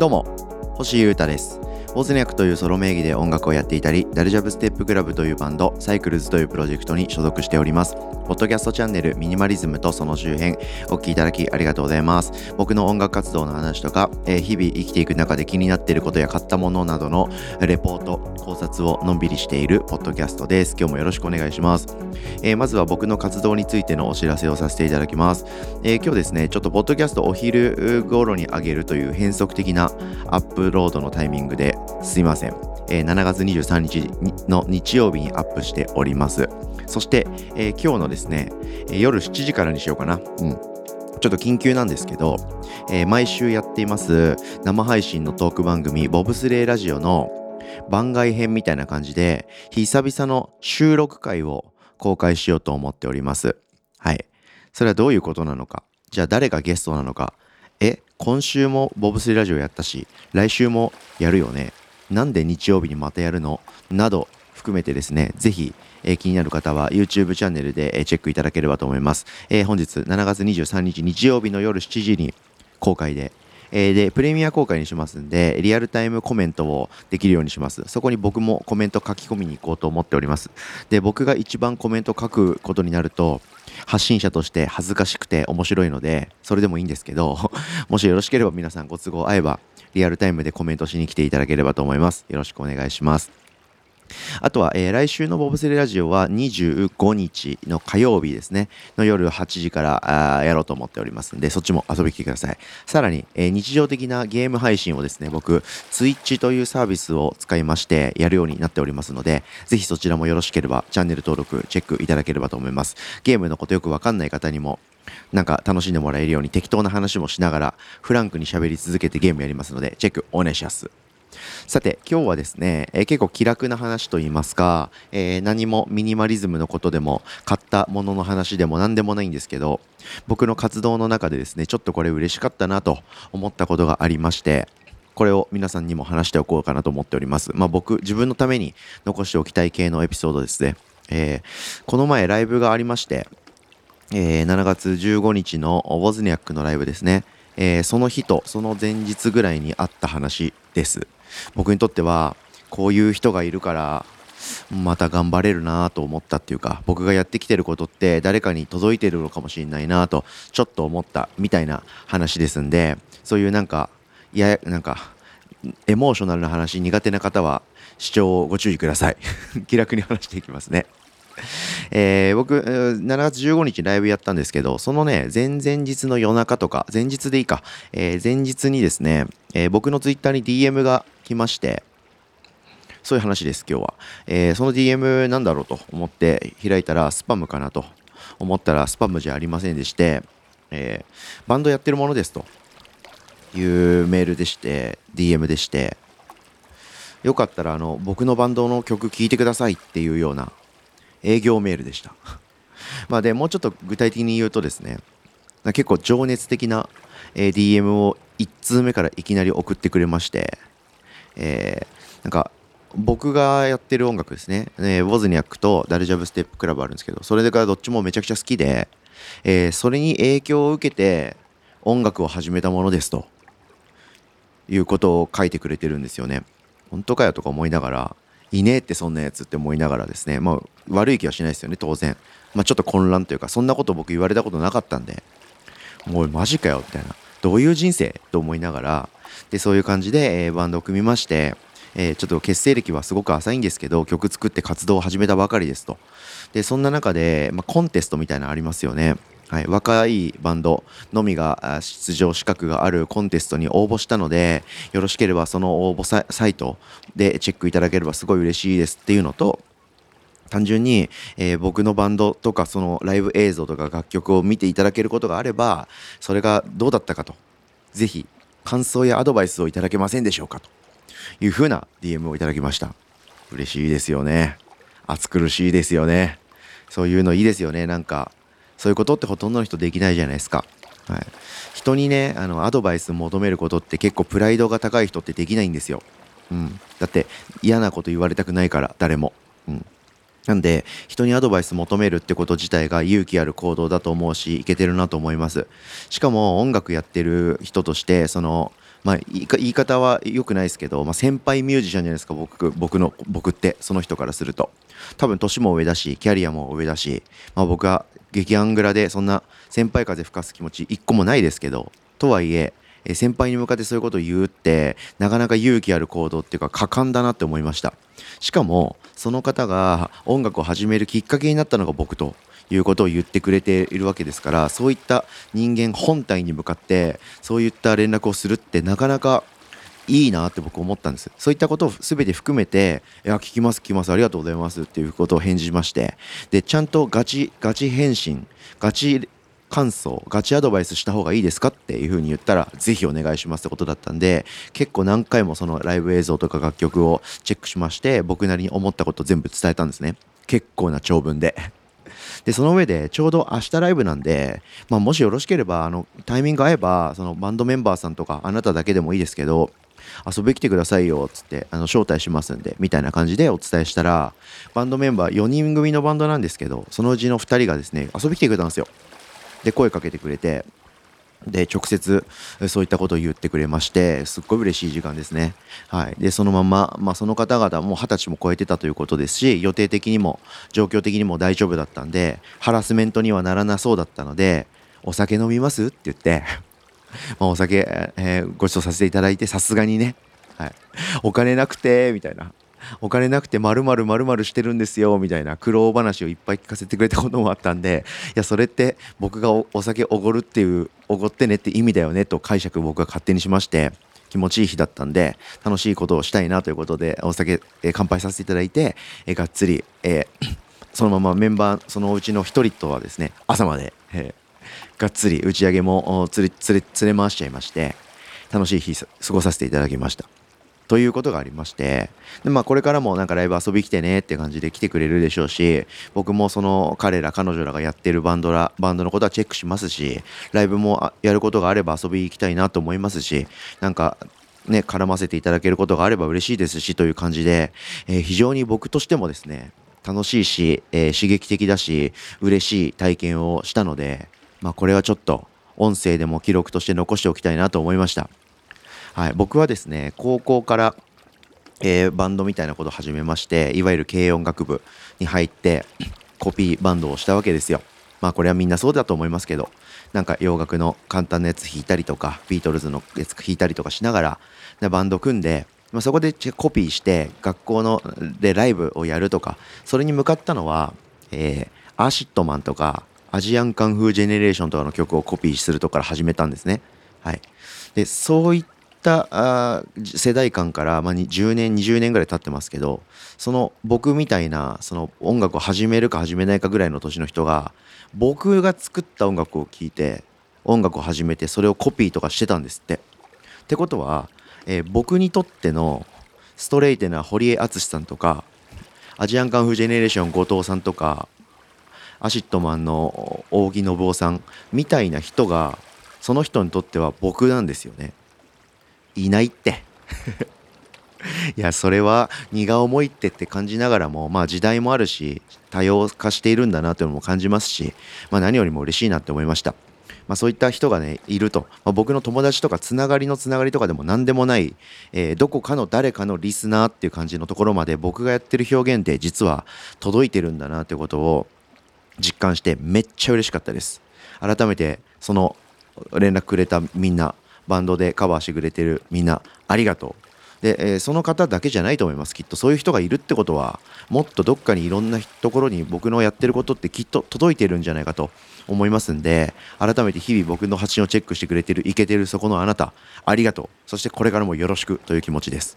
どうも星優太です。ウォズニャクというソロ名義で音楽をやっていたり、ダルジャブステップクラブというバンド、サイクルズというプロジェクトに所属しております。ポッドキャストチャンネルミニマリズムとその周辺、お聴きいただきありがとうございます。僕の音楽活動の話とか、えー、日々生きていく中で気になっていることや買ったものなどのレポート、考察をのんびりしているポッドキャストです。今日もよろしくお願いします。えー、まずは僕の活動についてのお知らせをさせていただきます。えー、今日ですね、ちょっとポッドキャストお昼頃に上げるという変則的なアップロードのタイミングですいません。えー、7月23日の日曜日にアップしております。そして、えー、今日のですね、え夜7時からにしようかな。うん。ちょっと緊急なんですけど、えー、毎週やっています生配信のトーク番組、ボブスレーラジオの番外編みたいな感じで、久々の収録回を公開しようと思っております。はい。それはどういうことなのか。じゃあ誰がゲストなのか。え、今週もボブスレーラジオやったし、来週もやるよね。なんで日曜日にまたやるの？など含めてですね、ぜひ、え、気になる方は YouTube チャンネルで、え、チェックいただければと思います。えー、本日7月23日日曜日の夜7時に公開で、えー、で、プレミア公開にしますんで、リアルタイムコメントをできるようにします。そこに僕もコメント書き込みに行こうと思っております。で、僕が一番コメント書くことになると、発信者として恥ずかしくて面白いので、それでもいいんですけど、もしよろしければ皆さんご都合合えば、リアルタイムでコメントしに来ていただければと思います。よろしくお願いします。あとは、えー、来週のボブセレラジオは25日の火曜日ですね、の夜8時からあやろうと思っておりますんで、そっちも遊びに来てください。さらに、えー、日常的なゲーム配信をですね、僕、Twitch というサービスを使いましてやるようになっておりますので、ぜひそちらもよろしければチャンネル登録、チェックいただければと思います。ゲームのことよくわかんない方にも、なんか楽しんでもらえるように適当な話もしながら、フランクに喋り続けてゲームやりますので、チェックお願いします。さて、今日はですね、えー、結構気楽な話といいますか、えー、何もミニマリズムのことでも、買ったものの話でも何でもないんですけど、僕の活動の中でですね、ちょっとこれ嬉しかったなと思ったことがありまして、これを皆さんにも話しておこうかなと思っております。まあ僕、自分のために残しておきたい系のエピソードですね。えー、この前ライブがありまして、えー、7月15日のウォズニャックのライブですね。えー、その日とその前日ぐらいにあった話です。僕にとってはこういう人がいるからまた頑張れるなと思ったっていうか僕がやってきてることって誰かに届いてるのかもしれないなとちょっと思ったみたいな話ですんでそういうなんかいやなんかエモーショナルな話苦手な方は視聴をご注意ください 気楽に話していきますねえー、僕、7月15日ライブやったんですけど、そのね、前々日の夜中とか、前日でいいか、えー、前日にですね、えー、僕のツイッターに DM が来まして、そういう話です、今日は。えー、その DM なんだろうと思って開いたら、スパムかなと。思ったら、スパムじゃありませんでして、えー、バンドやってるものですと。いうメールでして、DM でして、よかったらあの僕のバンドの曲聴いてくださいっていうような営業メールでした。まあでもうちょっと具体的に言うとですね結構情熱的な、DM を1通目からいきなり送ってくれまして、えー、なんか僕がやってる音楽ですね、えー、ウォズニャックとダルジャブステップクラブあるんですけどそれからどっちもめちゃくちゃ好きで、えー、それに影響を受けて音楽を始めたものですということを書いてくれてるんですよね。本当かよとか思いながらいねえってそんなやつって思いながらですね、まあ、悪い気はしないですよね、当然。まあ、ちょっと混乱というか、そんなこと僕言われたことなかったんで、もうマジかよ、みたいな。どういう人生？と思いながら、で、そういう感じで、えー、バンドを組みまして、えー、ちょっと結成歴はすごく浅いんですけど、曲作って活動を始めたばかりですと。で、そんな中で、まあ、コンテストみたいなのありますよね。はい、若いバンドのみが出場資格があるコンテストに応募したのでよろしければその応募サイトでチェックいただければすごい嬉しいですっていうのと単純に、えー、僕のバンドとかそのライブ映像とか楽曲を見ていただけることがあればそれがどうだったかとぜひ感想やアドバイスをいただけませんでしょうかというふうな DM をいただきました。嬉しいですよね。暑苦しいですよね。そういうのいいですよね。なんかそういうことってほとんどの人できないじゃないですか。はい、人にねあのアドバイス求めることって結構プライドが高い人ってできないんですよ。うん、だって嫌なこと言われたくないから誰も。うん、なんで人にアドバイス求めるってこと自体が勇気ある行動だと思うしいけてるなと思います。しかも音楽やってる人としてそのまあ、言い方は良くないですけど、まあ、先輩ミュージシャンじゃないですか僕僕の僕ってその人からすると多分年も上だしキャリアも上だし、まあ、僕は激アングラでそんな先輩風吹かす気持ち一個もないですけどとはいえ先輩に向かってそういうことを言うってなかなか勇気ある行動っていうか果敢だなって思いました。しかもその方が音楽を始めるきっかけになったのが僕ということを言ってくれているわけですからそういった人間本体に向かってそういった連絡をするってなかなかいいなって僕思ったんです。そういったことを全て含めて「いや聞きます聞きますありがとうございます」っていうことを返事しまして。でちゃんとガチガチ返信ガチ感想ガチアドバイスした方がいいですかっていうふうに言ったらぜひお願いしますってことだったんで結構何回もそのライブ映像とか楽曲をチェックしまして僕なりに思ったことを全部伝えたんですね。結構な長文で。でその上でちょうど明日ライブなんで、まあ、もしよろしければあのタイミング合えばそのバンドメンバーさんとかあなただけでもいいですけど遊び来てくださいよつってあの招待しますんでみたいな感じでお伝えしたらバンドメンバー4人組のバンドなんですけどそのうちの2人がですね遊び来てくれたんですよで声かけてくれてで直接そういったことを言ってくれましてすっごい嬉しい時間ですね。はい、でそのまま、まあ、その方々も二十歳も超えてたということですし予定的にも状況的にも大丈夫だったんでハラスメントにはならなそうだったので「お酒飲みます?」って言って まお酒、えー、ご馳走させていただいてさすがにね、はい、お金なくてみたいな。お金なくてまるまるまるまるしてるんですよみたいな苦労話をいっぱい聞かせてくれたこともあったんでいやそれって僕がお酒おごるっていうおごってねって意味だよねと解釈僕が勝手にしまして気持ちいい日だったんで楽しいことをしたいなということでお酒、えー、乾杯させていただいて、えー、がっつり、えー、そのままメンバーそのうちの1人とはですね朝まで、えー、がっつり打ち上げも連れ連れ回しちゃいまして楽しい日過ごさせていただきました。ということがありましてで、まあ、これからもなんかライブ遊び来てねって感じで来てくれるでしょうし僕もその彼ら彼女らがやってるバンドらバンドのことはチェックしますしライブもやることがあれば遊び行きたいなと思いますしなんかね絡ませていただけることがあれば嬉しいですしという感じで、えー、非常に僕としてもですね楽しいし、えー、刺激的だし嬉しい体験をしたので、まあ、これはちょっと音声でも記録として残しておきたいなと思いました。はい、僕はですね高校から、えー、バンドみたいなことを始めましていわゆる軽音楽部に入ってコピーバンドをしたわけですよ。まあこれはみんなそうだと思いますけどなんか洋楽の簡単なやつ弾いたりとかビートルズのやつ弾いたりとかしながらバンド組んでまあ、そこでコピーして学校のでライブをやるとかそれに向かったのは、えー、 ACIDMAN とか ASIAN KUNG-FU GENERATION とかの曲をコピーするとこから始めたんですね。はい、でそういったあ世代間から、まあ、10年20年ぐらい経ってますけどその僕みたいなその音楽を始めるか始めないかぐらいの年の人が僕が作った音楽を聴いて音楽を始めてそれをコピーとかしてたんですって。ってことは、えー、僕にとってのストレイテナー堀江敦さんとか ASIAN KUNG-FU GENERATION 後藤さんとか ACIDMAN の大木伸夫さんみたいな人がその人にとっては僕なんですよね。いないって いやそれは荷が重いってって感じながらもまあ時代もあるし多様化しているんだなというのも感じますし、まあ、何よりも嬉しいなって思いました。まあ、そういった人がねいると、まあ、僕の友達とかつながりのつながりとかでも何でもない、えー、どこかの誰かのリスナーっていう感じのところまで僕がやってる表現って実は届いてるんだなってことを実感してめっちゃ嬉しかったです。改めてその連絡くれたみんなバンドでカバーしてくれてるみんなありがとう。で、えー、その方だけじゃないと思いますきっとそういう人がいるってことはもっとどっかにいろんなところに僕のやってることってきっと届いてるんじゃないかと思いますんで改めて日々僕の発信をチェックしてくれてるいけてるそこのあなたありがとう。そしてこれからもよろしくという気持ちです。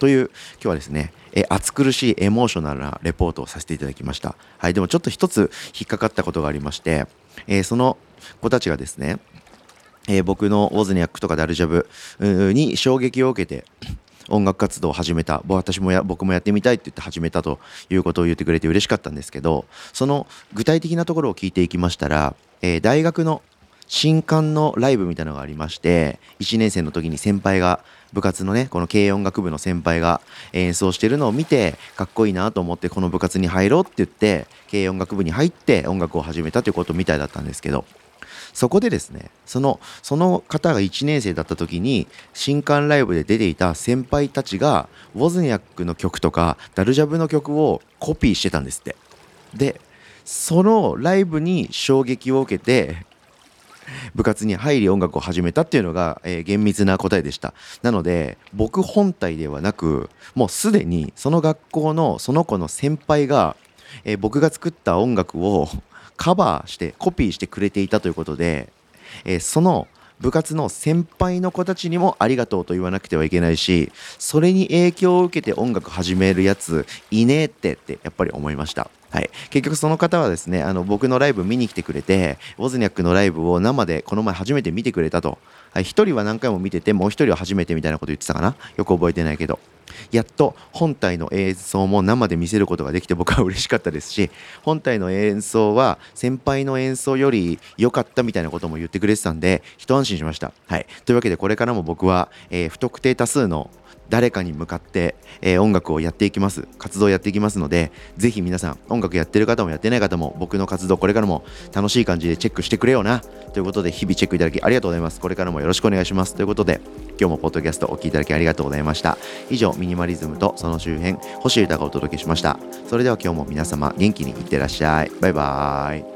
という今日はですねえ暑苦しいエモーショナルなレポートをさせていただきました。はいでもちょっと一つ引っかかったことがありまして、えー、その子たちがですねえー、僕のウォズニャックとかダルジャブに衝撃を受けて音楽活動を始めた。私もや僕もやってみたいって言って始めたということを言ってくれて嬉しかったんですけどその具体的なところを聞いていきましたら、えー、大学の新刊のライブみたいなのがありまして1年生の時に先輩が部活のねこの軽音楽部の先輩が演奏してるのを見てかっこいいなと思ってこの部活に入ろうって言って軽音楽部に入って音楽を始めたということみたいだったんですけどそこでですねそのその方が1年生だった時に新刊ライブで出ていた先輩たちがウォズニャックの曲とかダルジャブの曲をコピーしてたんですって。でそのライブに衝撃を受けて部活に入り音楽を始めたっていうのが、えー、厳密な答えでした。なので僕本体ではなくもうすでにその学校のその子の先輩が、えー、僕が作った音楽をカバーしてコピーしてくれていたということで、えー、その部活の先輩の子たちにもありがとうと言わなくてはいけないしそれに影響を受けて音楽始めるやついねえってってやっぱり思いました。はい、結局その方はですねあの僕のライブ見に来てくれてウォズニャックのライブを生でこの前初めて見てくれたと、はい、1人は何回も見ててもう1人は初めてみたいなこと言ってたかな。よく覚えてないけど。やっと本体の演奏も生で見せることができて僕は嬉しかったですし本体の演奏は先輩の演奏より良かったみたいなことも言ってくれてたんで一安心しました。はい、というわけでこれからも僕は、えー、不特定多数の誰かに向かって、えー、音楽をやっていきます活動をやっていきますのでぜひ皆さん音楽やってる方もやってない方も僕の活動これからも楽しい感じでチェックしてくれよなということで日々チェックいただきありがとうございます。これからもよろしくお願いします。ということで今日もポッドキャストお聴きいただきありがとうございました。以上ミニマリズムとその周辺星歌がお届けしました。それでは今日も皆様元気にいってらっしゃい。バイバーイ。